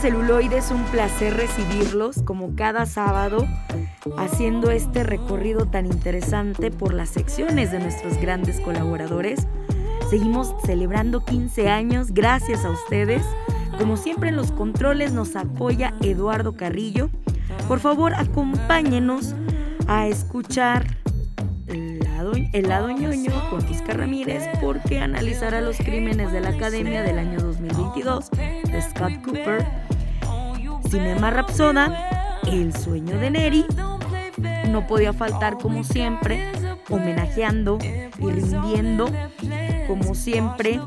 Celuloide, es un placer recibirlos como cada sábado haciendo este recorrido tan interesante por las secciones de nuestros grandes colaboradores. Seguimos celebrando 15 años gracias a ustedes. Como siempre en los controles nos apoya Eduardo Carrillo. Por favor, acompáñenos a escuchar el lado ñoño con Isca Ramírez porque analizará los crímenes de la Academia del año 2022 de Scott Cooper, Cinema Rapsoda, El sueño de Neri, no podía faltar como siempre, homenajeando y rindiendo como siempre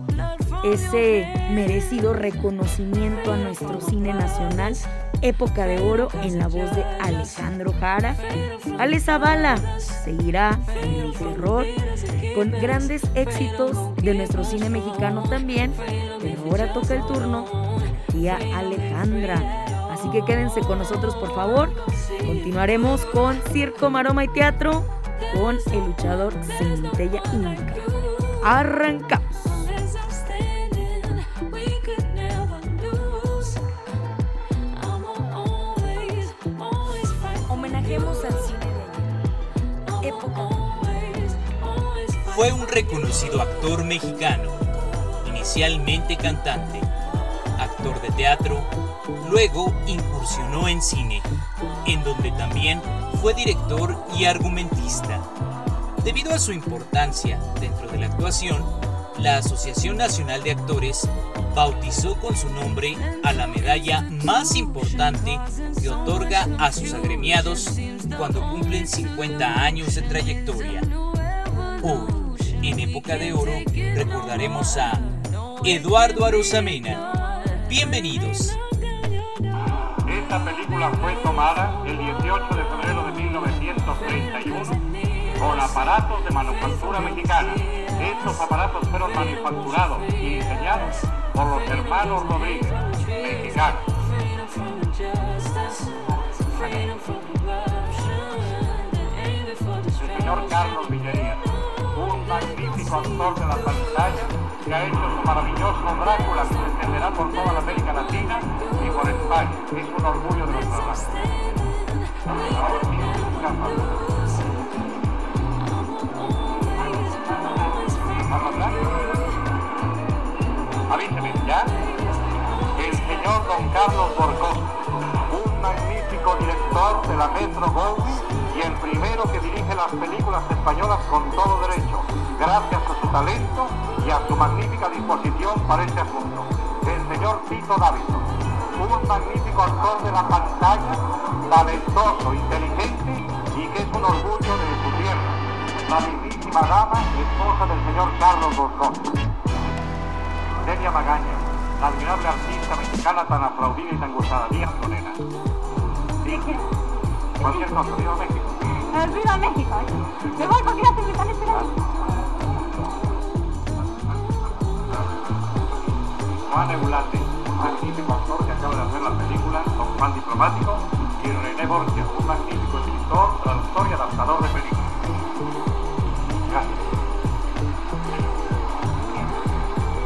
ese merecido reconocimiento a nuestro cine nacional época de oro en la voz de Alejandro Jara. Ale Zavala seguirá en el terror con grandes éxitos de nuestro cine mexicano también, pero ahora toca el turno tía Alejandra. Así que quédense con nosotros por favor. Continuaremos con Circo, Maroma y Teatro con el luchador Centella Inca. Arrancamos. Fue un reconocido actor mexicano, inicialmente cantante, actor de teatro, luego incursionó en cine, en donde también fue director y argumentista. Debido a su importancia dentro de la actuación, la Asociación Nacional de Actores bautizó con su nombre a la medalla más importante que otorga a sus agremiados cuando cumplen 50 años de trayectoria. Hoy, en época de oro recordaremos a Eduardo Arosamena. Bienvenidos. Esta película fue tomada el 18 de febrero de 1931 con aparatos de manufactura mexicana. Estos aparatos fueron manufacturados y diseñados por los hermanos Rodríguez, mexicanos. El señor Carlos Villería magnífico actor de la pantalla que ha hecho su maravilloso Drácula que se extenderá por toda la América Latina y por España. Es un orgullo de nuestra raza. Avíseme, ¿ya? El señor Don Carlos Borcón, un magnífico director de la Metro Goldwyn y el primero que dirige las películas españolas con todo derecho, gracias a su talento y a su magnífica disposición para este asunto. El señor Tito Davidson, un magnífico actor de la pantalla, talentoso, inteligente y que es un orgullo de su tierra. La mismísima dama, esposa del señor Carlos Borcón. Delia Magaña, la admirable artista mexicana tan aplaudida y tan gustada. Díaz Conena. Cualquier cosa, viva México. Viva México. Me voy porque ya se me están esperando. Juan Eulate, un magnífico actor que acaba de hacer la película Don Juan Diplomático, y René Borges, un magnífico escritor, traductor y adaptador de películas. Gracias.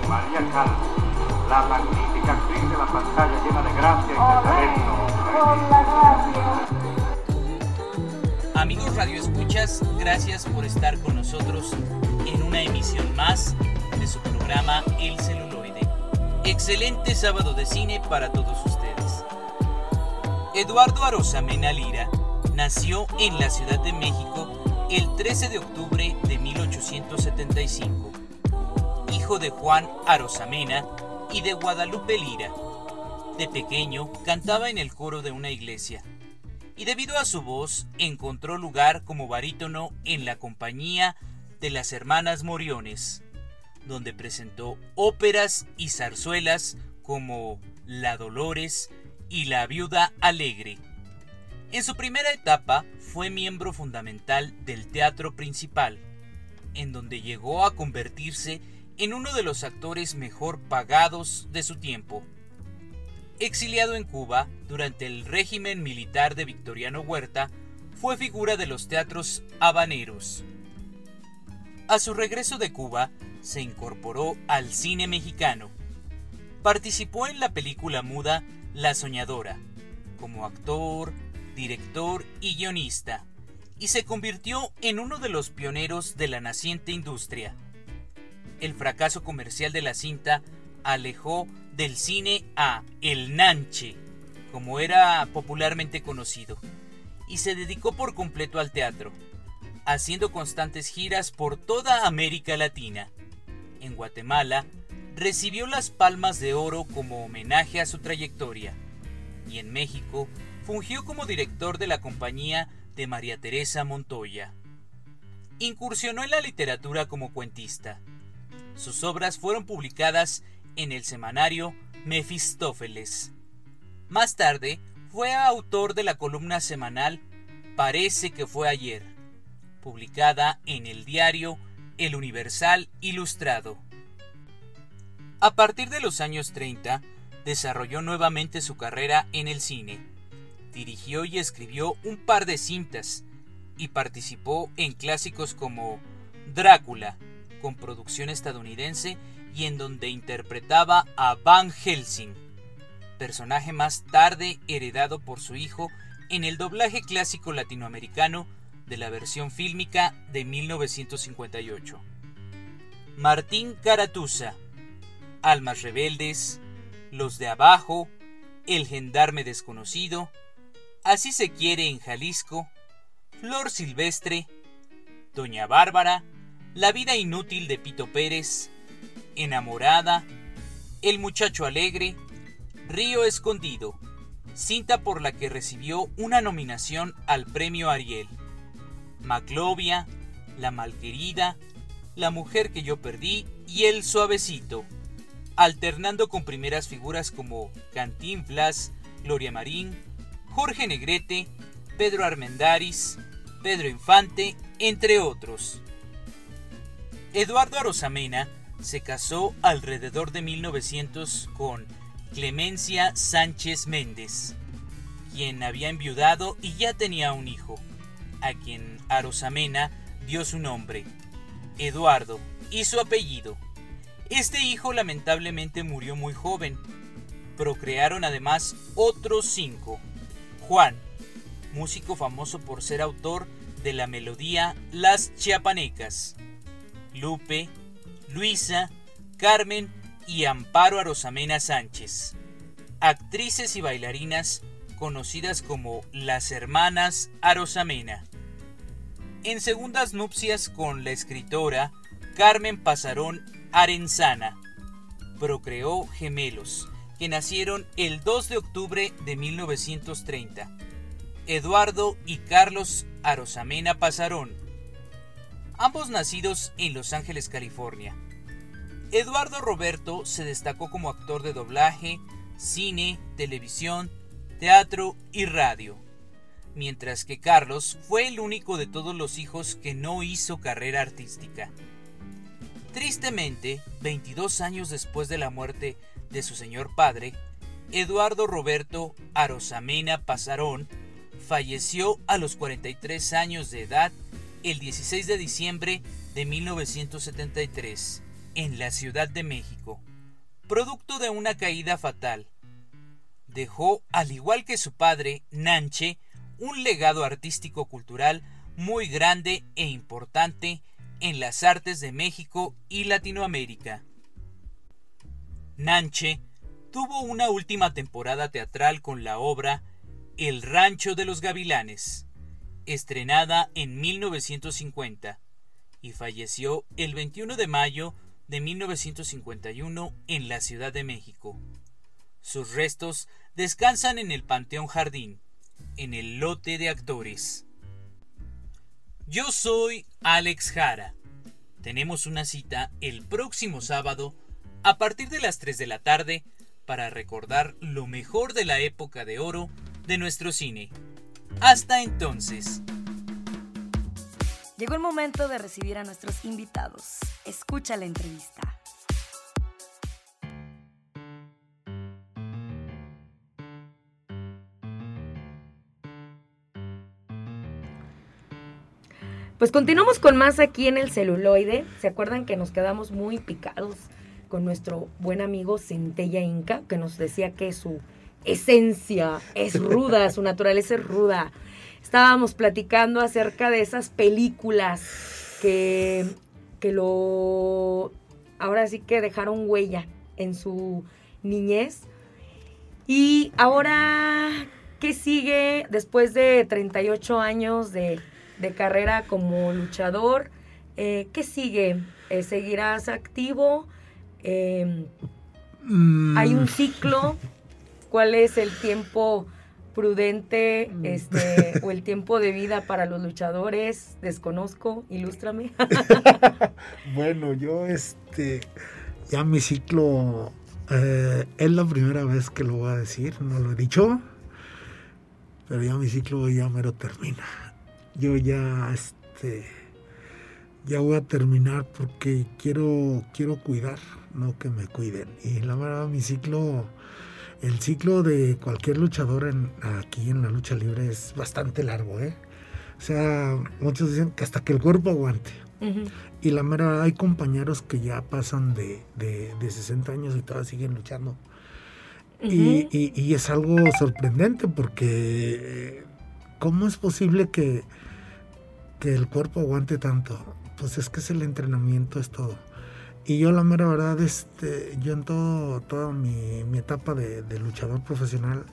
María Calvo, la magnífica actriz de la pantalla llena de gracia y de talento. Gracias. Amigos Radio Escuchas, gracias por estar con nosotros en una emisión más de su programa El Celuloide. Excelente sábado de cine para todos ustedes. Eduardo Arosamena Lira nació en la Ciudad de México el 13 de octubre de 1875. Hijo de Juan Arosamena y de Guadalupe Lira. De pequeño cantaba en el coro de una iglesia y debido a su voz encontró lugar como barítono en la compañía de las hermanas Moriones, donde presentó óperas y zarzuelas como La Dolores y La Viuda Alegre. En su primera etapa fue miembro fundamental del teatro principal, en donde llegó a convertirse en uno de los actores mejor pagados de su tiempo. Exiliado en Cuba durante el régimen militar de Victoriano Huerta, fue figura de los teatros habaneros. A su regreso de Cuba, se incorporó al cine mexicano. Participó en la película muda La Soñadora, como actor, director y guionista, y se convirtió en uno de los pioneros de la naciente industria. El fracaso comercial de la cinta alejó del cine a El Nanche, como era popularmente conocido, y se dedicó por completo al teatro, haciendo constantes giras por toda América Latina. En Guatemala, recibió las Palmas de Oro como homenaje a su trayectoria, y en México fungió como director de la compañía de María Teresa Montoya. Incursionó en la literatura como cuentista. Sus obras fueron publicadas en el semanario Mefistófeles. Más tarde, fue autor de la columna semanal Parece que fue ayer, publicada en el diario El Universal Ilustrado. A partir de los años 30, desarrolló nuevamente su carrera en el cine. Dirigió y escribió un par de cintas y participó en clásicos como Drácula, con producción estadounidense y en donde interpretaba a Van Helsing, personaje más tarde heredado por su hijo en el doblaje clásico latinoamericano de la versión fílmica de 1958. Martín Caratuza, Almas Rebeldes, Los de Abajo, El Gendarme Desconocido, Así se quiere en Jalisco, Flor Silvestre, Doña Bárbara, La vida inútil de Pito Pérez, Enamorada, El muchacho alegre, Río escondido, cinta por la que recibió una nominación al premio Ariel. Maclovia, La malquerida, La mujer que yo perdí y El suavecito, alternando con primeras figuras como Cantinflas, Gloria Marín, Jorge Negrete, Pedro Armendáriz, Pedro Infante, entre otros. Eduardo Arosamena se casó alrededor de 1900 con Clemencia Sánchez Méndez, quien había enviudado y ya tenía un hijo, a quien Arosamena dio su nombre, Eduardo, y su apellido. Este hijo lamentablemente murió muy joven. Procrearon además otros cinco. Juan, músico famoso por ser autor de la melodía Las Chiapanecas. Lupe, Luisa, Carmen y Amparo Arosamena Sánchez, actrices y bailarinas conocidas como las hermanas Arosamena. En segundas nupcias con la escritora Carmen Pasarón Arenzana, procreó gemelos que nacieron el 2 de octubre de 1930. Eduardo y Carlos Arosamena Pasarón, ambos nacidos en Los Ángeles, California. Eduardo Roberto se destacó como actor de doblaje, cine, televisión, teatro y radio, mientras que Carlos fue el único de todos los hijos que no hizo carrera artística. Tristemente, 22 años después de la muerte de su señor padre, Eduardo Roberto Arosamena Pasarón falleció a los 43 años de edad el 16 de diciembre de 1973 en la Ciudad de México, producto de una caída fatal. Dejó, al igual que su padre, Nanche, un legado artístico-cultural muy grande e importante en las artes de México y Latinoamérica. Nanche tuvo una última temporada teatral con la obra El Rancho de los Gavilanes, estrenada en 1950, y falleció el 21 de mayo de 1951 en la Ciudad de México. Sus restos descansan en el Panteón Jardín, en el lote de actores. Yo soy Alex Jara. Tenemos una cita el próximo sábado a partir de las 3 de la tarde para recordar lo mejor de la época de oro de nuestro cine. Hasta entonces. Llegó el momento de recibir a nuestros invitados. Escucha la entrevista. Pues continuamos con más aquí en el celuloide. ¿Se acuerdan que nos quedamos muy picados con nuestro buen amigo Centella Inca, que nos decía que su esencia es ruda, su naturaleza es ruda? Estábamos platicando acerca de esas películas que, que lo ahora sí que dejaron huella en su niñez. Y ahora, ¿qué sigue después de 38 años de de carrera como luchador. Eh, ¿Qué sigue? Eh, ¿Seguirás activo? Em, mm. ¿Hay un ciclo? ¿Cuál es el tiempo prudente mm. este, o el tiempo de vida para los luchadores? Desconozco, ilústrame. bueno, yo este, ya mi ciclo eh, es la primera vez que lo voy a decir, no lo he dicho, pero ya mi ciclo ya mero termina yo ya este ya voy a terminar porque quiero quiero cuidar, no que me cuiden. Y la verdad mi ciclo el ciclo de cualquier luchador en, aquí en la lucha libre es bastante largo, ¿eh? O sea, muchos dicen que hasta que el cuerpo aguante. Y la mera, hay compañeros que ya pasan de, de, 60 años y todavía siguen luchando. y, y, es algo sorprendente porque ¿cómo es posible que, que el cuerpo aguante tanto. Pues es que es el entrenamiento, es todo. Y yo la mera verdad, este, yo en todo, toda mi, etapa de, luchador profesional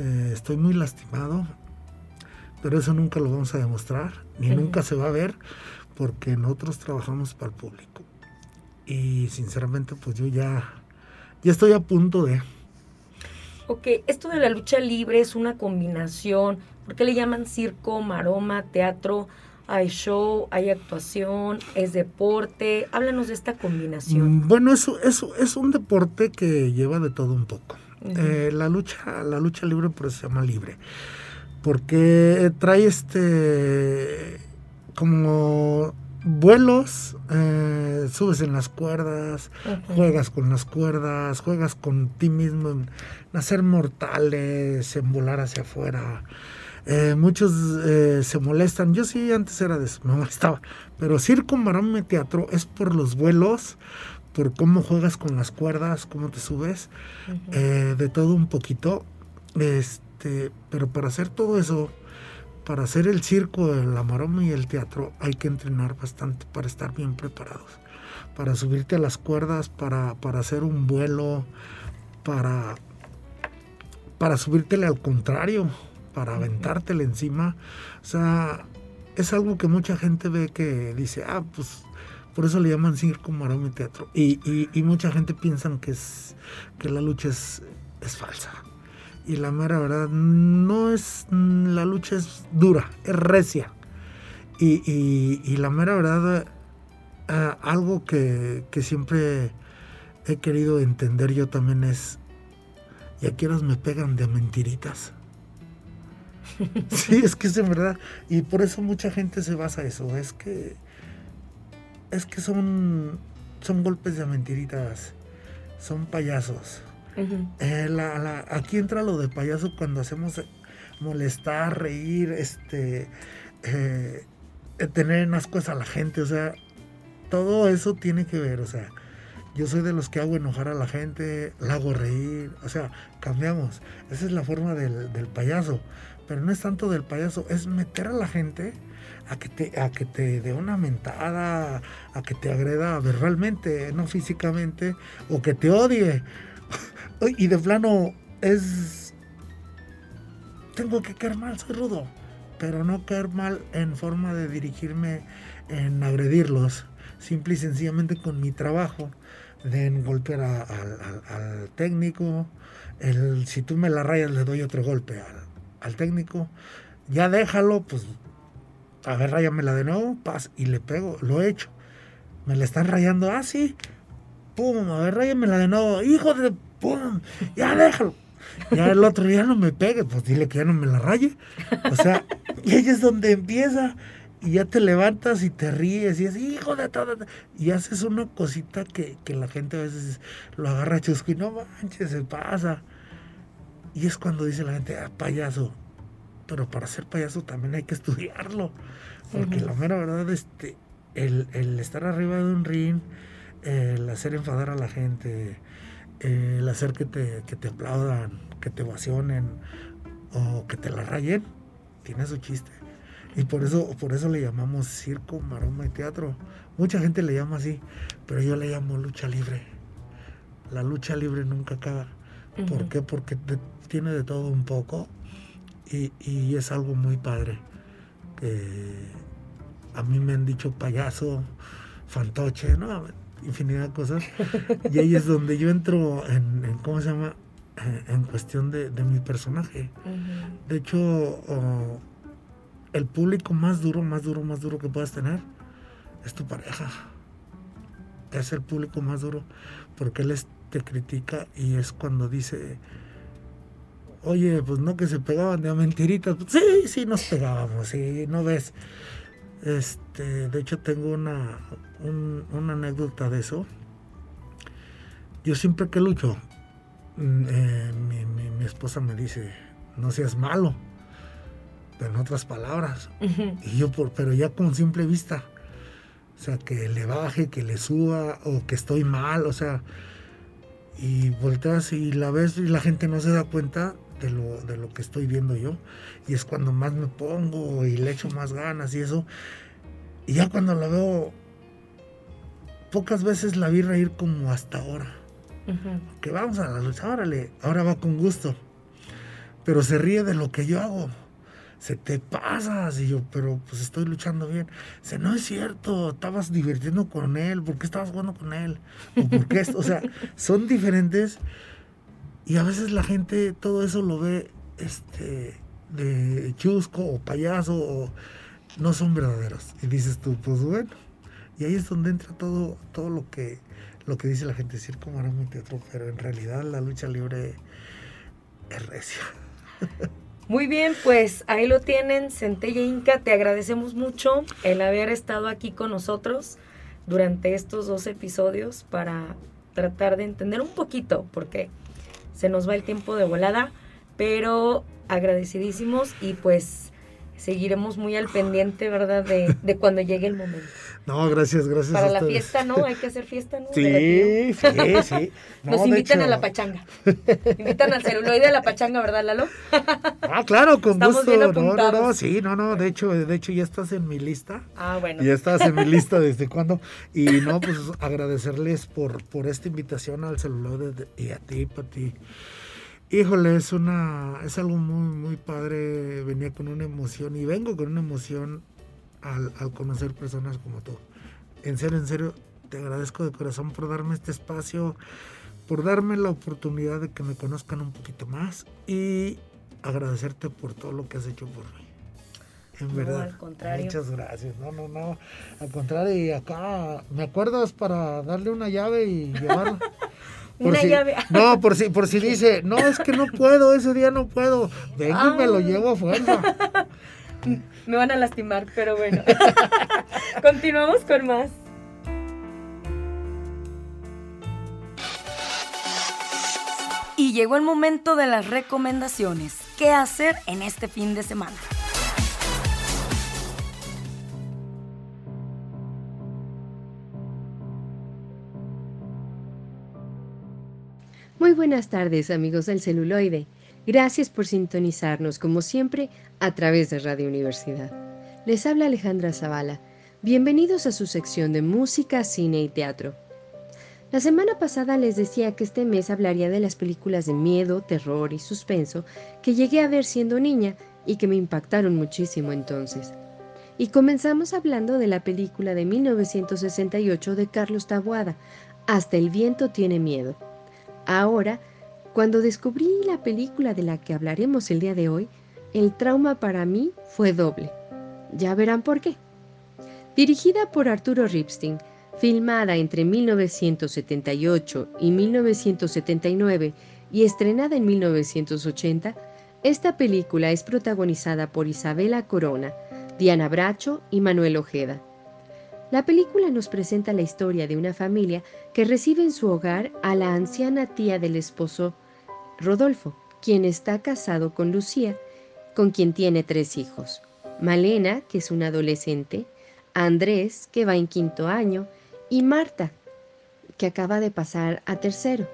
eh, estoy muy lastimado, pero eso nunca lo vamos a demostrar, ni nunca se va a ver, porque nosotros trabajamos para el público. Y sinceramente, pues yo ya, ya estoy a punto de... Ok, esto de la lucha libre es una combinación, ¿por qué le llaman circo, maroma, teatro? Hay show, hay actuación, es deporte. Háblanos de esta combinación. Mm, bueno, eso, eso es un deporte que lleva de todo un poco. Eh, la lucha, la lucha libre por eso se llama libre. Porque trae este como vuelos, eh, subes en las cuerdas, juegas con las cuerdas, juegas con ti mismo en hacer mortales, en volar hacia afuera. Eh, muchos eh, se molestan. Yo sí antes era de eso, me molestaba. Pero circo, maroma teatro es por los vuelos, por cómo juegas con las cuerdas, cómo te subes, eh, de todo un poquito. Este, pero para hacer todo eso, para hacer el circo, la maroma y el teatro, hay que entrenar bastante para estar bien preparados. Para subirte a las cuerdas, para, para hacer un vuelo, para, para subírtele al contrario para aventártela encima. O sea, es algo que mucha gente ve que dice, ah, pues por eso le llaman circo, maroma y teatro. Y, y, mucha gente piensa que, es, que la lucha es, es falsa. Y la mera verdad, no es, la lucha es dura, es recia. Y, y la mera verdad, eh, algo que, que, siempre he querido entender yo también es, y aquí me pegan de mentiritas. sí, es que es en verdad. Y por eso mucha gente se basa en eso. Es que. Es que son. Son golpes de mentiritas. Son payasos. Eh, aquí entra lo de payaso cuando hacemos molestar, reír, este. Eh, tener en ascuas a la gente. O sea, todo eso tiene que ver. O sea, yo soy de los que hago enojar a la gente, la hago reír. O sea, cambiamos. Esa es la forma del, del payaso pero no es tanto del payaso, es meter a la gente a que te, a que te dé una mentada, a que te agreda verbalmente, no físicamente, o que te odie. y de plano es... Tengo que caer mal, soy rudo, pero no caer mal en forma de dirigirme en agredirlos, simple y sencillamente con mi trabajo, de golpear al técnico, el, si tú me la rayas le doy otro golpe al al técnico, ya déjalo, pues, a ver, ráyamela de nuevo, paz, y le pego, lo he hecho. Me la están rayando así, pum, a ver, ráyamela de nuevo, hijo de, pum, ya déjalo. Ya el otro día no me pegue, pues dile que ya no me la raye. O sea, y ahí es donde empieza y ya te levantas y te ríes y es hijo de todo. Y haces una cosita que, que la gente a veces lo agarra chusco y no manches, se pasa. Y es cuando dice la gente, ah, payaso. Pero para ser payaso también hay que estudiarlo. Porque la mera verdad, este, el, el, estar arriba de un ring, el hacer enfadar a la gente, el hacer que te, que te aplaudan, que te ovacionen o que te la rayen, tiene su chiste. Y por eso, por eso le llamamos circo, maroma y teatro. Mucha gente le llama así, pero yo le llamo lucha libre. La lucha libre nunca acaba. ¿Por qué? Porque tiene de todo un poco y, y es algo muy padre. a mí me han dicho payaso, fantoche, ¿no? infinidad de cosas. y ahí es donde yo entro en, ¿cómo se llama? En, cuestión de, mi personaje. De hecho, oh, el público más duro, más duro, más duro que puedas tener es tu pareja. Es el público más duro porque él te critica y es cuando dice, oye, pues no que se pegaban de mentiritas. Pues, sí, sí nos pegábamos, sí, no ves. Este, de hecho tengo una, una anécdota de eso. Yo siempre que lucho, mm, eh, mi esposa me dice, no seas malo pero en otras palabras. Y yo, por, pero ya con simple vista. O sea, que le baje, que le suba, o que estoy mal, o sea. Y volteas y la ves y la gente no se da cuenta de lo, de lo que estoy viendo yo. Y es cuando más me pongo y le echo más ganas y eso. Y ya cuando la veo, pocas veces la vi reír como hasta ahora. Que vamos a la lucha, órale, ahora va con gusto. Pero se ríe de lo que yo hago se te pasas. Y yo, pero pues estoy luchando bien. Dice, no es cierto, estabas divirtiendo con él, ¿por qué estabas jugando con él? O, ¿por qué o sea, son diferentes. Y a veces la gente todo eso lo ve este, de chusco o payaso o no son verdaderos. Y dices tú, pues bueno. Y ahí es donde entra todo, todo lo que lo que dice la gente, circo, maroma y teatro, pero en realidad la lucha libre es recia. Muy bien, pues ahí lo tienen, Centella Inca, te agradecemos mucho el haber estado aquí con nosotros durante estos dos episodios para tratar de entender un poquito, porque se nos va el tiempo de volada, pero agradecidísimos y pues seguiremos muy al pendiente, ¿verdad? De, de cuando llegue el momento. No, gracias, gracias. Para la fiesta, ¿no? Hay que hacer fiesta, ¿no? Sí, sí, sí. Nos invitan a la pachanga. invitan al celuloide a la pachanga, ¿verdad, Lalo? ah, claro, con Estamos gusto. Bien no, no, no, sí, no, no. De hecho, de hecho, ya estás en mi lista. Ah, bueno. Ya estás en mi lista desde cuándo. Y no, pues agradecerles por, por esta invitación al celuloide y a ti, Pati. Híjole, es una, es algo muy, muy padre. Venía con una emoción y vengo con una emoción al, conocer personas como tú. En serio, en serio, te agradezco de corazón por darme este espacio, por darme la oportunidad de que me conozcan un poquito más y agradecerte por todo lo que has hecho por mí. En verdad. Al contrario. Muchas gracias. No, no, no. Al contrario, y acá me acuerdas para darle una llave y llevarla. una llave. No, por si, por si dice, no, es que no puedo, ese día no puedo. Venga y me lo llevo a fuerza. Me van a lastimar, pero bueno. Continuamos con más. Y llegó el momento de las recomendaciones. ¿Qué hacer en este fin de semana? Muy buenas tardes amigos del celuloide. Gracias por sintonizarnos, como siempre, a través de Radio Universidad. Les habla Alejandra Zavala. Bienvenidos a su sección de música, cine y teatro. La semana pasada les decía que este mes hablaría de las películas de miedo, terror y suspenso que llegué a ver siendo niña y que me impactaron muchísimo entonces. Y comenzamos hablando de la película de 1968 de Carlos Taboada, Hasta el viento tiene miedo. Ahora cuando descubrí la película de la que hablaremos el día de hoy, el trauma para mí fue doble. Ya verán por qué. Dirigida por Arturo Ripstein, filmada entre 1978 y 1979 y estrenada en 1980, esta película es protagonizada por Isabela Corona, Diana Bracho y Manuel Ojeda. La película nos presenta la historia de una familia que recibe en su hogar a la anciana tía del esposo Rodolfo, quien está casado con Lucía, con quien tiene tres hijos. Malena, que es una adolescente, Andrés, que va en quinto año, y Marta, que acaba de pasar a tercero.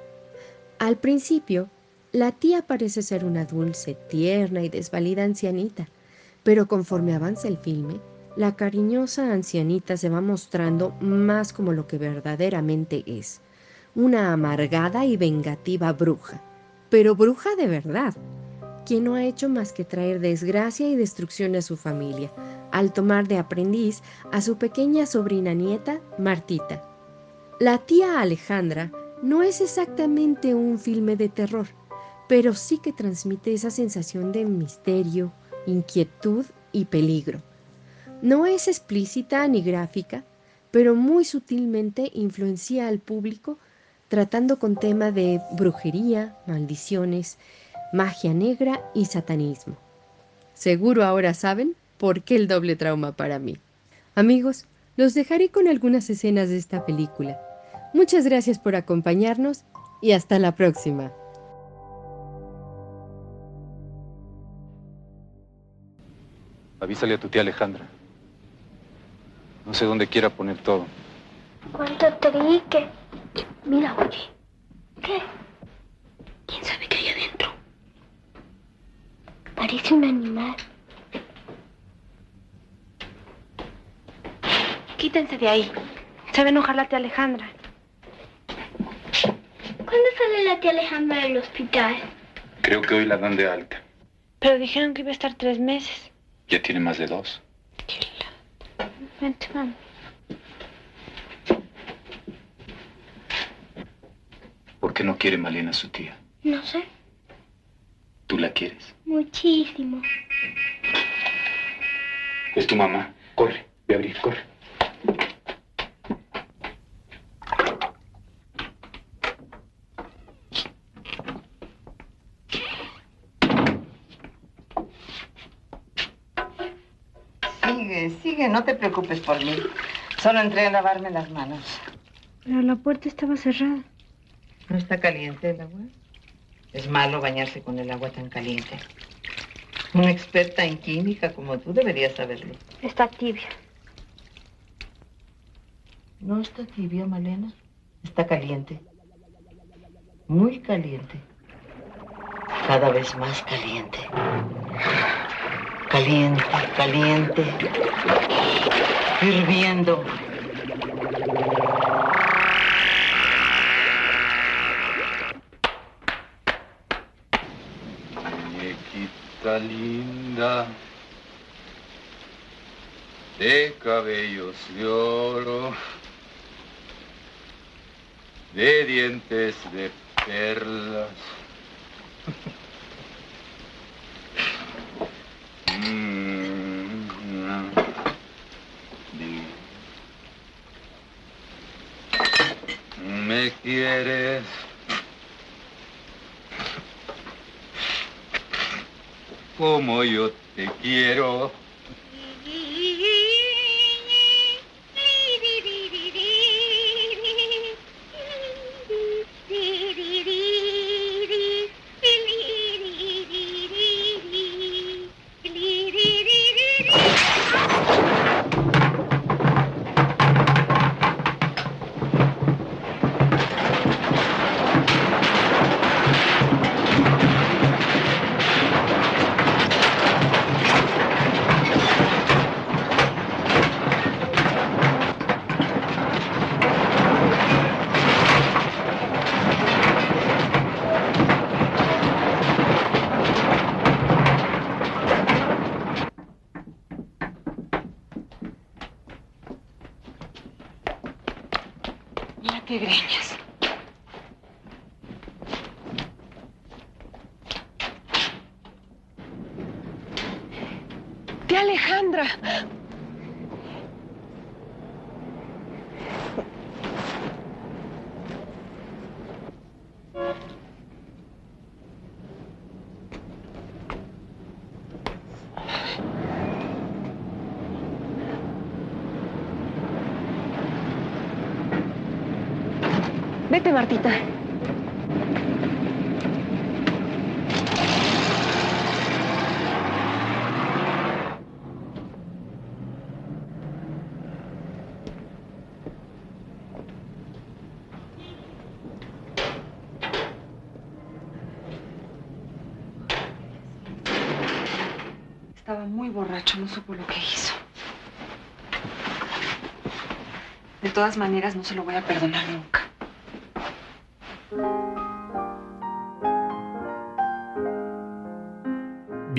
Al principio, la tía parece ser una dulce, tierna y desvalida ancianita, pero conforme avanza el filme, la cariñosa ancianita se va mostrando más como lo que verdaderamente es, una amargada y vengativa bruja, pero bruja de verdad, quien no ha hecho más que traer desgracia y destrucción a su familia, al tomar de aprendiz a su pequeña sobrina nieta, Martita. La tía Alejandra no es exactamente un filme de terror, pero sí que transmite esa sensación de misterio, inquietud y peligro. No es explícita ni gráfica, pero muy sutilmente influencia al público tratando con tema de brujería, maldiciones, magia negra y satanismo. Seguro ahora saben por qué el doble trauma para mí. Amigos, los dejaré con algunas escenas de esta película. Muchas gracias por acompañarnos y hasta la próxima. Avísale a tu tía Alejandra. No sé dónde quiera poner todo. ¿Cuánto trique? Mira, oye. ¿Qué? ¿Quién sabe qué hay adentro? Parece un animal. Quítense de ahí. Se va a enojar la tía Alejandra. ¿Cuándo sale la tía Alejandra del hospital? Creo que hoy la dan de alta. Pero dijeron que iba a estar tres meses. Ya tiene más de dos. Vente, mami. ¿Por qué no quiere Malena a su tía? No sé. ¿Tú la quieres? Muchísimo. Es tu mamá. Corre, ve a abrir, corre. Sigue, sigue, no te preocupes por mí. Solo entré a lavarme las manos. Pero la puerta estaba cerrada. ¿No está caliente el agua? Es malo bañarse con el agua tan caliente. Una experta en química como tú deberías saberlo. Está tibia. No está tibia, Malena. Está caliente. Muy caliente. Cada vez más caliente. Caliente, caliente. Hirviendo. Linda, de cabellos de oro, de dientes de perlas. Mm, di- ¿Me quieres? Como yo te quiero. qué greñas. Tía Alejandra, Martita. Estaba muy borracho, no supo lo que hizo. De todas maneras, no se lo voy a perdonar nunca.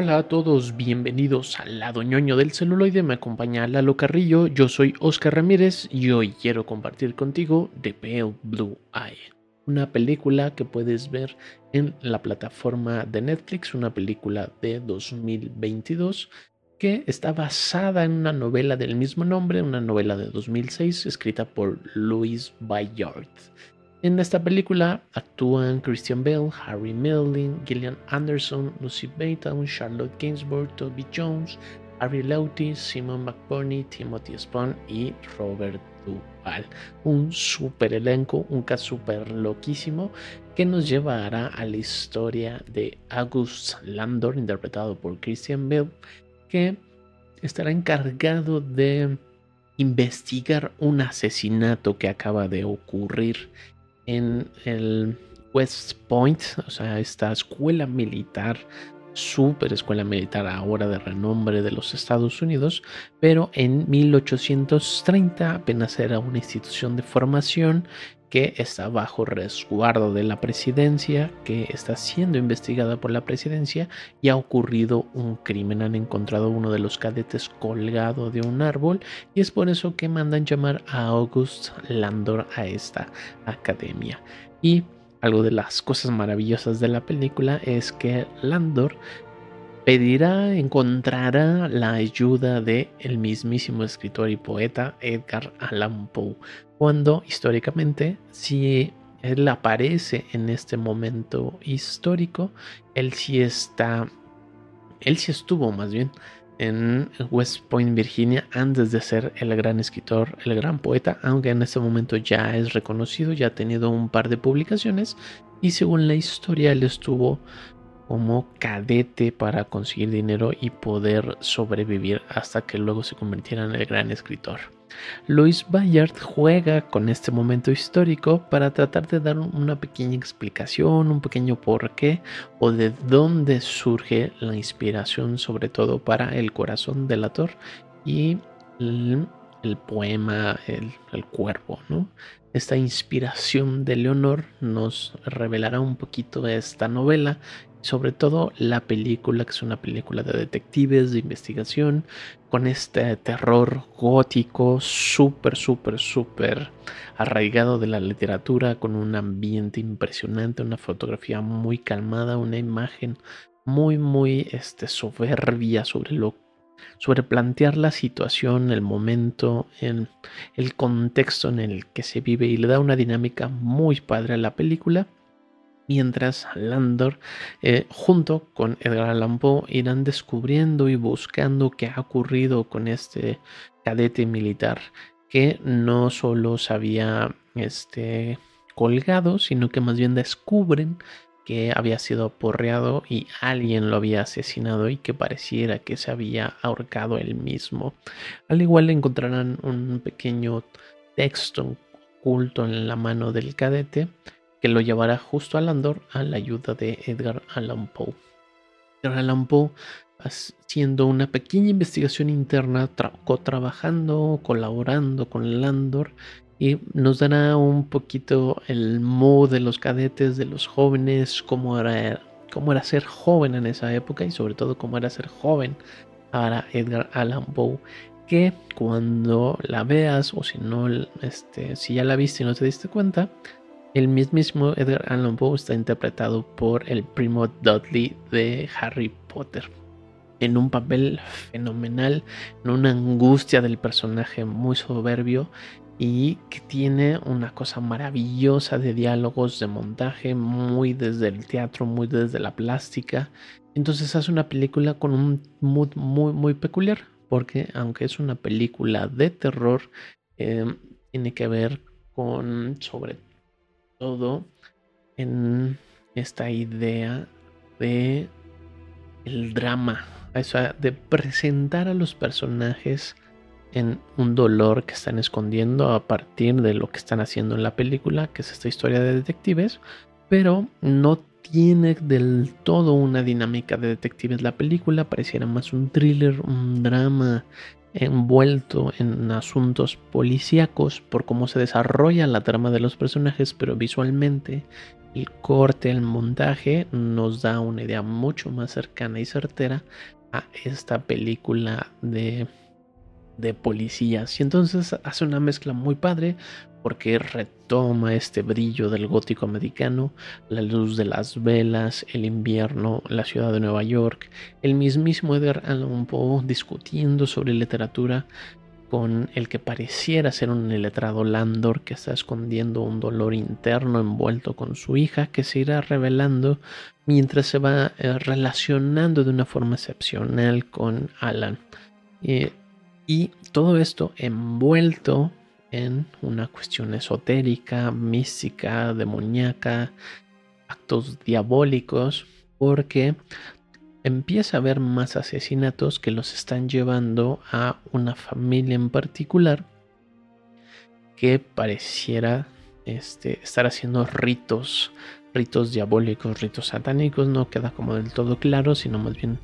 Hola a todos, bienvenidos al lado ñoño del celuloide. Me acompaña Lalo Carrillo, yo soy Oscar Ramírez y hoy quiero compartir contigo The Pale Blue Eye, una película que puedes ver en la plataforma de Netflix, una película de 2022 que está basada en una novela del mismo nombre, una novela de 2006 escrita por Louis Bayard. En esta película actúan Christian Bale, Harry Melling, Gillian Anderson, Lucy Baton, Charlotte Gainsbourg, Toby Jones, Harry Lauti, Simon McBurney, Timothy Spahn y Robert Duvall. Un super elenco, un caso super loquísimo que nos llevará a la historia de August Landor, interpretado por Christian Bale, que estará encargado de investigar un asesinato que acaba de ocurrir en el West Point, o sea, esta escuela militar, super escuela militar ahora de renombre de los Estados Unidos, pero en 1830 apenas era una institución de formación que está bajo resguardo de la presidencia, que está siendo investigada por la presidencia y ha ocurrido un crimen. Han encontrado uno de los cadetes colgado de un árbol y es por eso que mandan llamar a August Landor a esta academia. Y algo de las cosas maravillosas de la película es que Landor pedirá, encontrará la ayuda de el mismísimo escritor y poeta Edgar Allan Poe, cuando históricamente si él aparece en este momento histórico, él sí está, él sí estuvo más bien en West Point, Virginia, antes de ser el gran escritor, el gran poeta, aunque en este momento ya es reconocido, ya ha tenido un par de publicaciones y según la historia él estuvo como cadete para conseguir dinero y poder sobrevivir hasta que luego se convirtiera en el gran escritor. Louis Bayard juega con este momento histórico para tratar de dar una pequeña explicación, un pequeño porqué o de dónde surge la inspiración sobre todo para El corazón del ator y el, poema el, el, cuervo. ¿no? Esta inspiración de Leonor nos revelará un poquito de esta novela sobre todo la película, que es una película de detectives, de investigación, con este terror gótico súper, súper, súper arraigado de la literatura, con un ambiente impresionante, una fotografía muy calmada, una imagen muy, muy este, soberbia sobre lo sobre plantear la situación, el momento, el, el contexto en el que se vive y le da una dinámica muy padre a la película mientras Landor, eh, junto con Edgar Allan Poe, irán descubriendo y buscando qué ha ocurrido con este cadete militar que no solo se había este, colgado, sino que más bien descubren que había sido aporreado y alguien lo había asesinado y que pareciera que se había ahorcado él mismo. Al igual encontrarán un pequeño texto oculto en la mano del cadete que lo llevará justo a Landor a la ayuda de Edgar Allan Poe. Allan Poe haciendo una pequeña investigación interna, trabajando, colaborando con Landor y nos dará un poquito el mood de los cadetes, de los jóvenes, cómo era, cómo era ser joven en esa época y sobre todo cómo era ser joven para Edgar Allan Poe que cuando la veas o si no este, si ya la viste y no te diste cuenta el mismísimo Edgar Allan Poe está interpretado por el primo Dudley de Harry Potter en un papel fenomenal, en una angustia del personaje muy soberbio y que tiene una cosa maravillosa de diálogos, de montaje, muy desde el teatro, muy desde la plástica. Entonces hace una película con un mood muy, muy peculiar, porque aunque es una película de terror, eh, tiene que ver con, sobre todo, en esta idea de el drama de presentar a los personajes en un dolor que están escondiendo a partir de lo que están haciendo en la película, que es esta historia de detectives, pero no tiene del todo una dinámica de detectives la película, pareciera más un thriller, un drama envuelto en asuntos policíacos por cómo se desarrolla la trama de los personajes, pero visualmente el corte, el montaje nos da una idea mucho más cercana y certera a esta película de, de policías. Y entonces hace una mezcla muy padre porque retoma este brillo del gótico americano, la luz de las velas, el invierno, la ciudad de Nueva York, el mismísimo Edgar Allan Poe discutiendo sobre literatura con el que pareciera ser un letrado Landor que está escondiendo un dolor interno envuelto con su hija que se irá revelando mientras se va eh, relacionando de una forma excepcional con Alan. y todo esto envuelto en una cuestión esotérica, mística, demoníaca, actos diabólicos, porque empieza a haber más asesinatos que los están llevando a una familia en particular que pareciera este, estar haciendo ritos, ritos diabólicos, ritos satánicos, no queda como del todo claro, sino más bien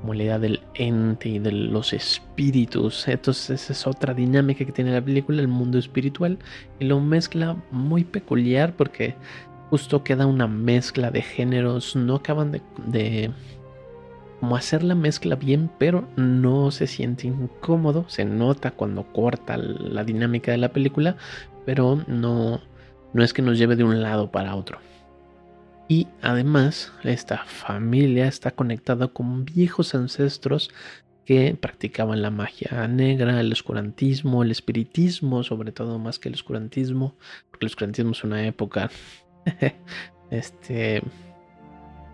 como la idea del ente y de los espíritus. Entonces esa es otra dinámica que tiene la película, el mundo espiritual, y lo mezcla muy peculiar porque justo queda una mezcla de géneros, no acaban de como hacer la mezcla bien, pero no se siente incómodo. Se nota cuando corta la dinámica de la película, pero no, no es que nos lleve de un lado para otro. Y además, esta familia está conectada con viejos ancestros que practicaban la magia negra, el oscurantismo, el espiritismo, sobre todo más que el oscurantismo, porque el oscurantismo es una época este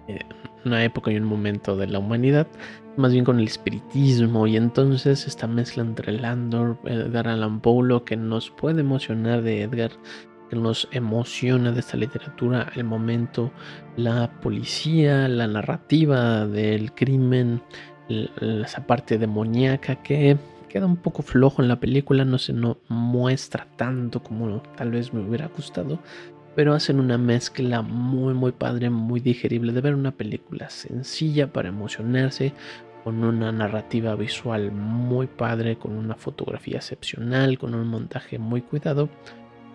eh, una época y un momento de la humanidad, más bien con el espiritismo y entonces esta mezcla entre Landor, Edgar Allan Poe, lo que nos puede emocionar de Edgar, que nos emociona de esta literatura, el momento, la policía, la narrativa del crimen, esa parte demoníaca que queda un poco flojo en la película, no se no muestra tanto como tal vez me hubiera gustado, pero hacen una mezcla muy muy padre, muy digerible de ver una película sencilla para emocionarse, con una narrativa visual muy padre, con una fotografía excepcional, con un montaje muy cuidado,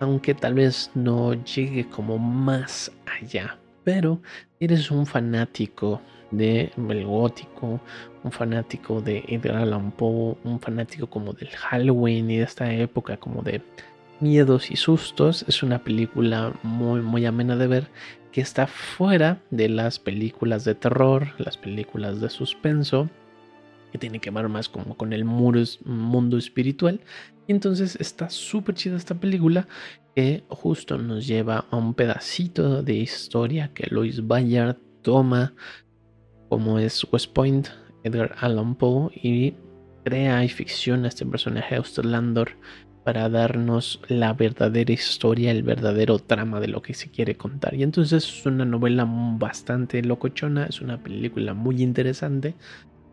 aunque tal vez no llegue como más allá. Pero eres un fanático de el gótico, un fanático de Edgar Allan Poe, un fanático como del Halloween y de esta época como de miedos y sustos. Es una película muy, muy amena de ver que está fuera de las películas de terror, las películas de suspenso, que tiene que ver más como con el mundo espiritual. Y entonces está súper chida esta película que justo nos lleva a un pedacito de historia que Lois Bayard toma como es West Point, Edgar Allan Poe y crea y ficciona este personaje Landor para darnos la verdadera historia, el verdadero trama de lo que se quiere contar. Y entonces es una novela bastante locochona, es una película muy interesante,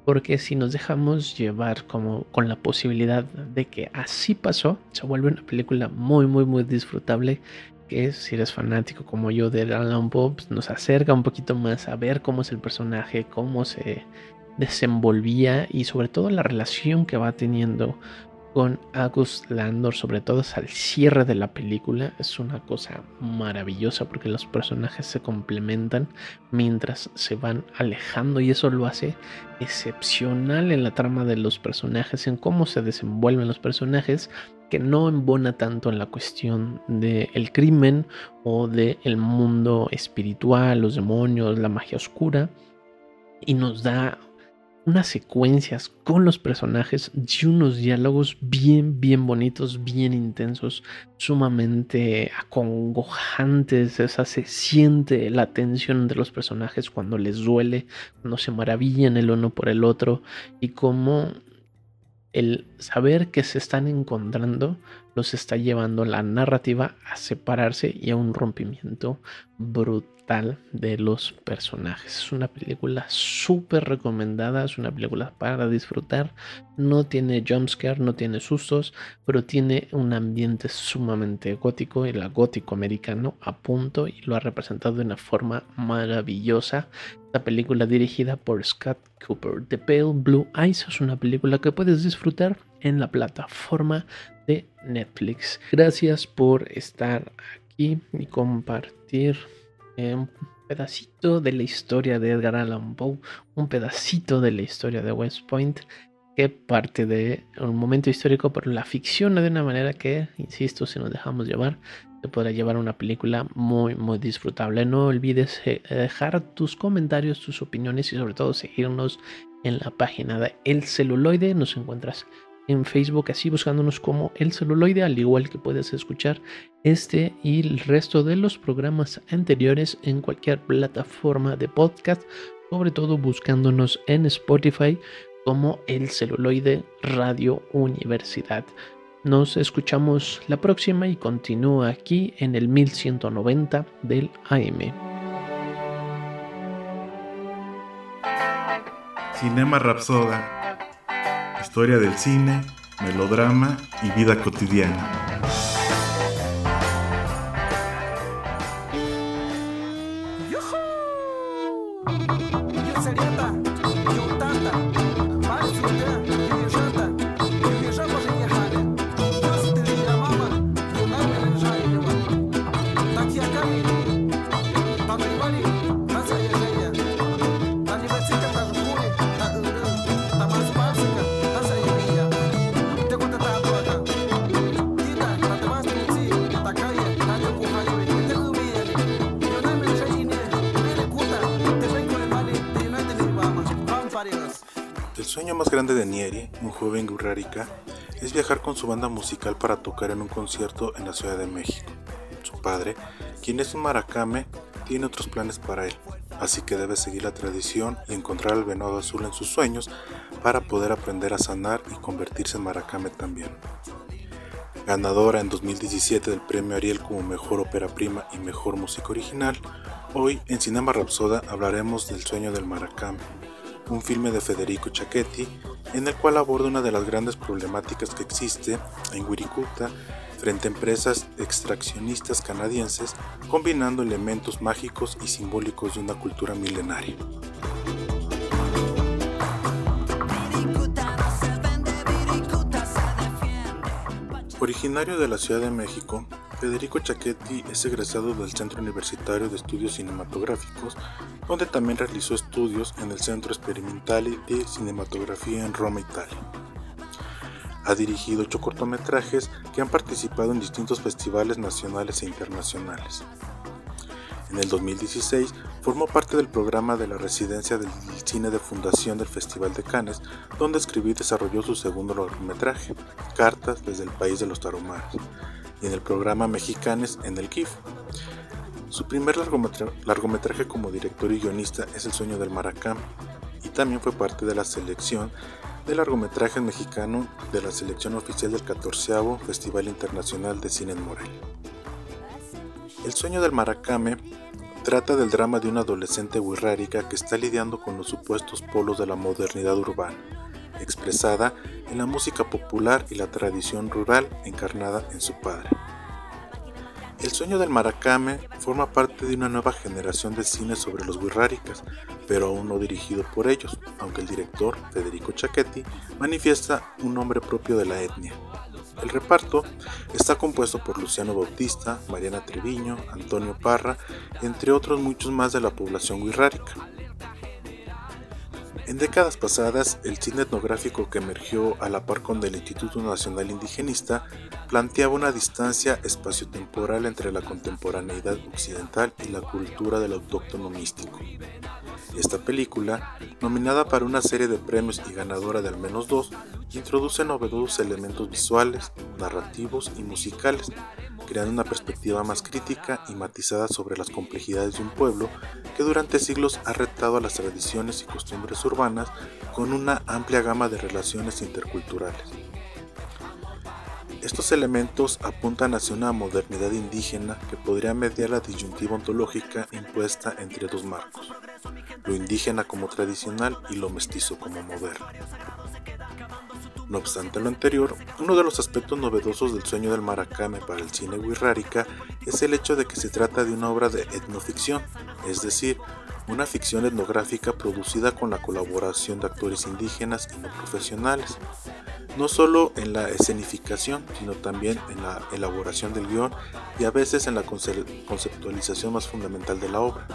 porque si nos dejamos llevar como con la posibilidad de que así pasó, se vuelve una película muy muy muy disfrutable que si eres fanático como yo de Alan Poe, pues, nos acerca un poquito más a ver cómo es el personaje, cómo se desenvolvía y sobre todo la relación que va teniendo con August Landor, sobre todo al cierre de la película, es una cosa maravillosa porque los personajes se complementan mientras se van alejando y eso lo hace excepcional en la trama de los personajes, en cómo se desenvuelven los personajes, que no embona tanto en la cuestión del crimen o del el mundo espiritual, los demonios, la magia oscura, y nos da unas secuencias con los personajes y unos diálogos bien, bien bonitos, bien intensos, sumamente acongojantes. Esa se siente la tensión de los personajes cuando les duele, cuando se maravillan el uno por el otro y cómo el saber que se están encontrando los está llevando la narrativa a separarse y a un rompimiento brutal de los personajes. Es una película súper recomendada, es una película para disfrutar. No tiene jumpscare, no tiene sustos, pero tiene un ambiente sumamente gótico, el gótico americano a punto y lo ha representado de una forma maravillosa. Esta película dirigida por Scott Cooper. The Pale Blue Eyes es una película que puedes disfrutar en la plataforma de Netflix. Gracias por estar aquí y compartir un pedacito de la historia de Edgar Allan Poe, un pedacito de la historia de West Point, que parte de un momento histórico, pero la ficción de una manera que, insisto, si nos dejamos llevar, te podrá llevar a una película muy, muy disfrutable. No olvides eh, dejar tus comentarios, tus opiniones y sobre todo seguirnos en la página de El Celuloide. Nos encuentras en Facebook, así buscándonos como el celuloide, al igual que puedes escuchar este y el resto de los programas anteriores en cualquier plataforma de podcast, sobre todo buscándonos en Spotify como el celuloide Radio Universidad. Nos escuchamos la próxima y continúa aquí en el 1190 del AM. Cinema Rapsoda historia del cine, melodrama y vida cotidiana. Su banda musical para tocar en un concierto en la Ciudad de México. Su padre, quien es un maracame, tiene otros planes para él, así que debe seguir la tradición y encontrar al venado azul en sus sueños para poder aprender a sanar y convertirse en maracame también. Ganadora en 2017 del premio Ariel como Mejor Ópera Prima y Mejor Música Original, hoy en Cinema Rapsoda hablaremos del sueño del maracame, un filme de Federico Czacchetti en el cual aborda una de las grandes problemáticas que existe en Wirikuta frente a empresas extraccionistas canadienses combinando elementos mágicos y simbólicos de una cultura milenaria. Originario de la Ciudad de México, Federico Czacchetti es egresado del Centro Universitario de Estudios Cinematográficos, donde también realizó estudios en el Centro Experimentale de Cinematografía en Roma, Italia. Ha dirigido ocho cortometrajes que han participado en distintos festivales nacionales e internacionales. En el 2016 formó parte del programa de la residencia del cine de fundación del Festival de Cannes, donde escribió y desarrolló su segundo largometraje, Cartas desde el País de los Taromares, y en el programa Mexicanes en el KIF. Su primer largometraje como director y guionista es El sueño del Maracán y también fue parte de la selección de largometrajes mexicano de la selección oficial del 14 Festival Internacional de Cine en Morelia. El sueño del Maracame trata del drama de una adolescente wixárika que está lidiando con los supuestos polos de la modernidad urbana expresada en la música popular y la tradición rural encarnada en su padre. El sueño del Maracame forma parte de una nueva generación de cine sobre los Wirráricas, pero aún no dirigido por ellos, aunque el director, Federico Chachetti, manifiesta un nombre propio de la etnia. El reparto está compuesto por Luciano Bautista, Mariana Treviño, Antonio Parra, entre otros muchos más de la población wirrárica. En décadas pasadas, el cine etnográfico que emergió a la par con el Instituto Nacional Indigenista planteaba una distancia espaciotemporal entre la contemporaneidad occidental y la cultura del autóctono místico. Esta película, nominada para una serie de premios y ganadora de al menos dos, introduce novedosos elementos visuales, narrativos y musicales, creando una perspectiva más crítica y matizada sobre las complejidades de un pueblo que durante siglos ha retado a las tradiciones y costumbres urbanas con una amplia gama de relaciones interculturales. Estos elementos apuntan hacia una modernidad indígena que podría mediar la disyuntiva ontológica impuesta entre dos marcos, lo indígena como tradicional y lo mestizo como moderno. No obstante lo anterior, uno de los aspectos novedosos del sueño del Maracame para el cine wixárika es el hecho de que se trata de una obra de etnoficción, es decir, una ficción etnográfica producida con la colaboración de actores indígenas y no profesionales, no solo en la escenificación, sino también en la elaboración del guion y a veces en la conceptualización más fundamental de la obra.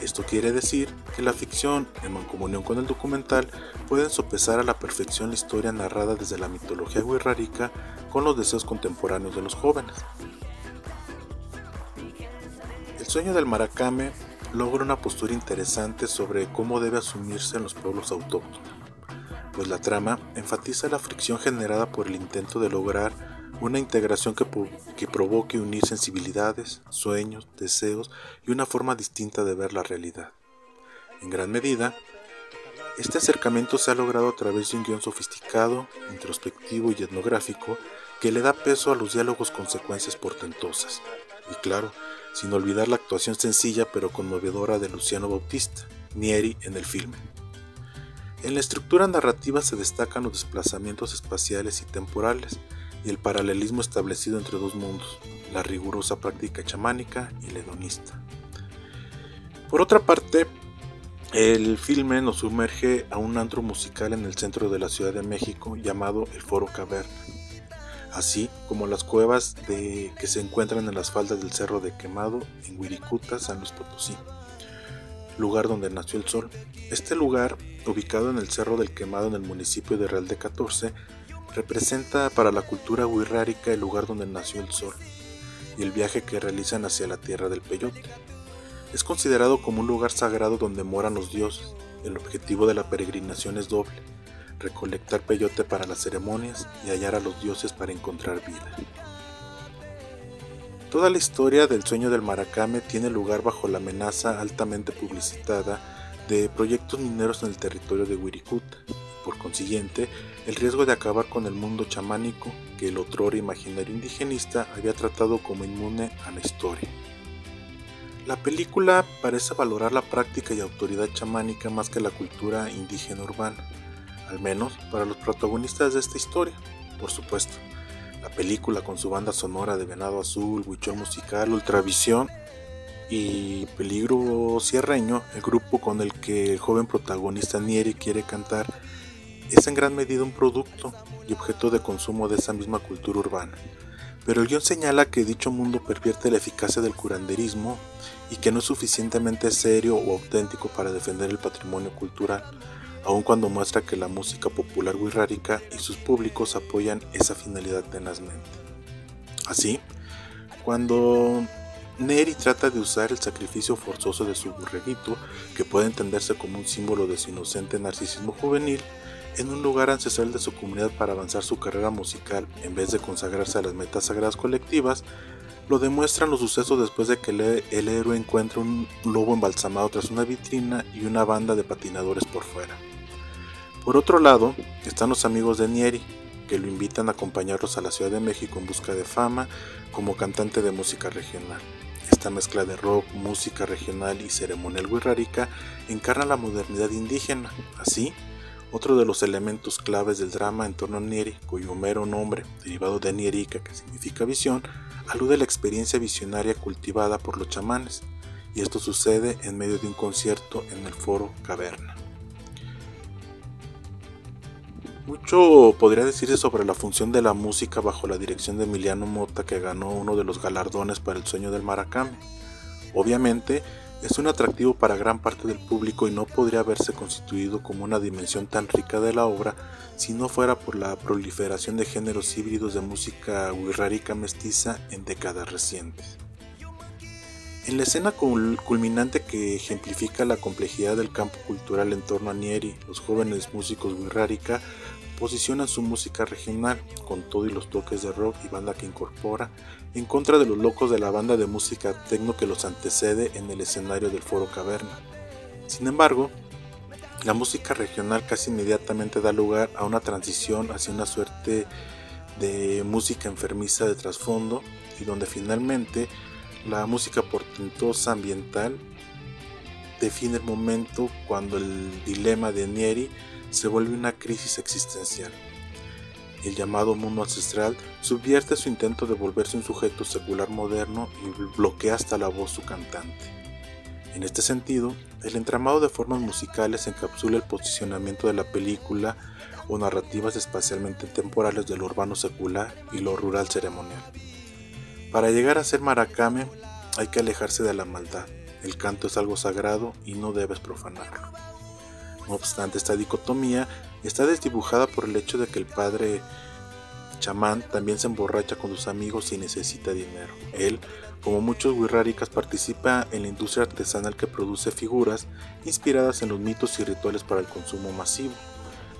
Esto quiere decir que la ficción, en mancomunión con el documental, pueden sopesar a la perfección la historia narrada desde la mitología wixárika con los deseos contemporáneos de los jóvenes. El sueño del Maracame logra una postura interesante sobre cómo debe asumirse en los pueblos autóctonos, pues la trama enfatiza la fricción generada por el intento de lograr una integración que, que, provoque unir sensibilidades, sueños, deseos y una forma distinta de ver la realidad. En gran medida, este acercamiento se ha logrado a través de un guion sofisticado, introspectivo y etnográfico que le da peso a los diálogos con secuencias portentosas. Y claro, sin olvidar la actuación sencilla pero conmovedora de Luciano Bautista, Nieri en el filme. En la estructura narrativa se destacan los desplazamientos espaciales y temporales, y el paralelismo establecido entre dos mundos, la rigurosa práctica chamánica y la hedonista. Por otra parte, el filme nos sumerge a un antro musical en el centro de la Ciudad de México llamado el Foro Caverna, así como las cuevas de, que se encuentran en las faldas del Cerro de Quemado en Huiricuta, San Luis Potosí, lugar donde nació el sol. Este lugar, ubicado en el Cerro del Quemado en el municipio de Real de 14, representa para la cultura wixárika el lugar donde nació el sol y el viaje que realizan hacia la tierra del peyote. Es considerado como un lugar sagrado donde moran los dioses. El objetivo de la peregrinación es doble, recolectar peyote para las ceremonias y hallar a los dioses para encontrar vida. Toda la historia del sueño del Maracame tiene lugar bajo la amenaza altamente publicitada de proyectos mineros en el territorio de Wirikuta, por consiguiente, el riesgo de acabar con el mundo chamánico que el otrora imaginario indigenista había tratado como inmune a la historia. La película parece valorar la práctica y autoridad chamánica más que la cultura indígena urbana, al menos para los protagonistas de esta historia, por supuesto. La película con su banda sonora de Venado Azul, Huichol Musical, Ultravisión y Peligro Sierreño, el grupo con el que el joven protagonista Nieri quiere cantar es en gran medida un producto y objeto de consumo de esa misma cultura urbana. Pero el guion señala que dicho mundo pervierte la eficacia del curanderismo y que no es suficientemente serio o auténtico para defender el patrimonio cultural, aun cuando muestra que la música popular wixárika y sus públicos apoyan esa finalidad tenazmente. Así, cuando Neri trata de usar el sacrificio forzoso de su burreguito, que puede entenderse como un símbolo de su inocente narcisismo juvenil, en un lugar ancestral de su comunidad para avanzar su carrera musical en vez de consagrarse a las metas sagradas colectivas, lo demuestran los sucesos después de que el, héroe encuentra un lobo embalsamado tras una vitrina y una banda de patinadores por fuera. Por otro lado, están los amigos de Nieri, que lo invitan a acompañarlos a la Ciudad de México en busca de fama como cantante de música regional. Esta mezcla de rock, música regional y ceremonial wixárika encarna la modernidad indígena. Así, Otro de los elementos claves del drama en torno a Nieri, cuyo mero nombre, derivado de Nierica, que significa visión, alude a la experiencia visionaria cultivada por los chamanes, y esto sucede en medio de un concierto en el foro Caverna. Mucho podría decirse sobre la función de la música bajo la dirección de Emiliano Mota que ganó uno de los galardones para el sueño del Maracame. Obviamente, es un atractivo para gran parte del público y no podría haberse constituido como una dimensión tan rica de la obra si no fuera por la proliferación de géneros híbridos de música wixárika mestiza en décadas recientes. En la escena culminante que ejemplifica la complejidad del campo cultural en torno a Nieri, los jóvenes músicos wixárika posicionan su música regional, con todo y los toques de rock y banda que incorpora, en contra de los locos de la banda de música tecno que los antecede en el escenario del Foro Caverna. Sin embargo, la música regional casi inmediatamente da lugar a una transición hacia una suerte de música enfermiza de trasfondo y donde finalmente la música portentosa ambiental define el momento cuando el dilema de Nieri se vuelve una crisis existencial. El llamado mundo ancestral subvierte su intento de volverse un sujeto secular moderno y bloquea hasta la voz su cantante. En este sentido, el entramado de formas musicales encapsula el posicionamiento de la película o narrativas espacialmente temporales de lo urbano secular y lo rural ceremonial. Para llegar a ser maracame hay que alejarse de la maldad. El canto es algo sagrado y no debes profanarlo. No obstante, esta dicotomía está desdibujada por el hecho de que el padre chamán también se emborracha con sus amigos y necesita dinero. Él, como muchos wixárikas, participa en la industria artesanal que produce figuras inspiradas en los mitos y rituales para el consumo masivo.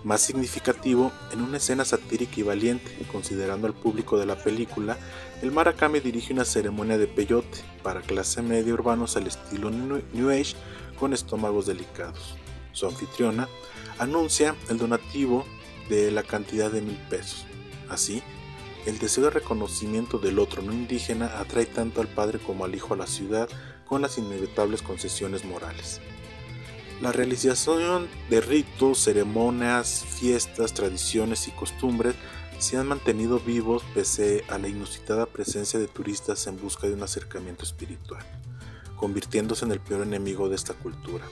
Más significativo, en una escena satírica y valiente, considerando al público de la película, el Maracame dirige una ceremonia de peyote para clase media urbanos al estilo New Age con estómagos delicados su anfitriona, anuncia el donativo de la cantidad de mil pesos. Así, el deseo de reconocimiento del otro no indígena atrae tanto al padre como al hijo a la ciudad con las inevitables concesiones morales. La realización de ritos, ceremonias, fiestas, tradiciones y costumbres se han mantenido vivos pese a la inusitada presencia de turistas en busca de un acercamiento espiritual, convirtiéndose en el peor enemigo de esta cultura.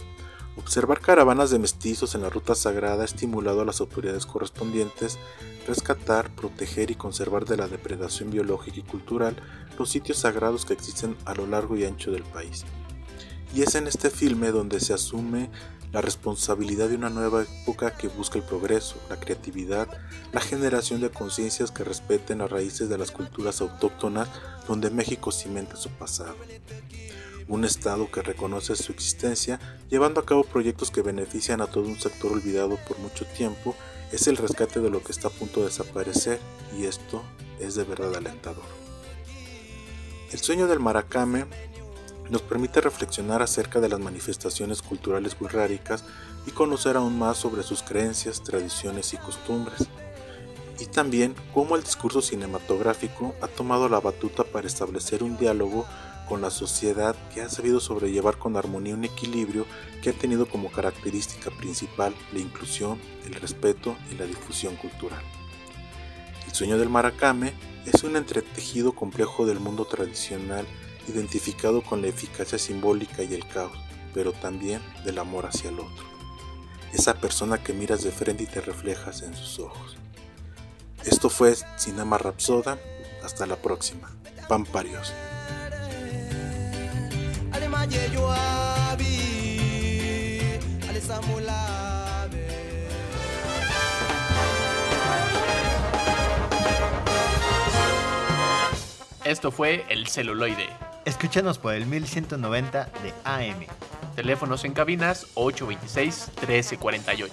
Observar caravanas de mestizos en la ruta sagrada ha estimulado a las autoridades correspondientes rescatar, proteger y conservar de la depredación biológica y cultural los sitios sagrados que existen a lo largo y ancho del país. Y es en este filme donde se asume la responsabilidad de una nueva época que busca el progreso, la creatividad, la generación de conciencias que respeten las raíces de las culturas autóctonas donde México cimenta su pasado un Estado que reconoce su existencia, llevando a cabo proyectos que benefician a todo un sector olvidado por mucho tiempo, es el rescate de lo que está a punto de desaparecer y esto es de verdad alentador. El sueño del Maracame nos permite reflexionar acerca de las manifestaciones culturales wixárikas y conocer aún más sobre sus creencias, tradiciones y costumbres. Y también cómo el discurso cinematográfico ha tomado la batuta para establecer un diálogo con la sociedad que ha sabido sobrellevar con armonía un equilibrio que ha tenido como característica principal la inclusión, el respeto y la difusión cultural. El sueño del maracame es un entretejido complejo del mundo tradicional identificado con la eficacia simbólica y el caos, pero también del amor hacia el otro. Esa persona que miras de frente y te reflejas en sus ojos. Esto fue Cinema Rapsoda. Hasta la próxima. Pamparios. Esto fue El Celuloide. Escúchanos por el 1190 de AM. Teléfonos en cabinas 826-1348.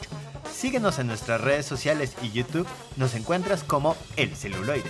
Síguenos en nuestras redes sociales y YouTube. Nos encuentras como El Celuloide.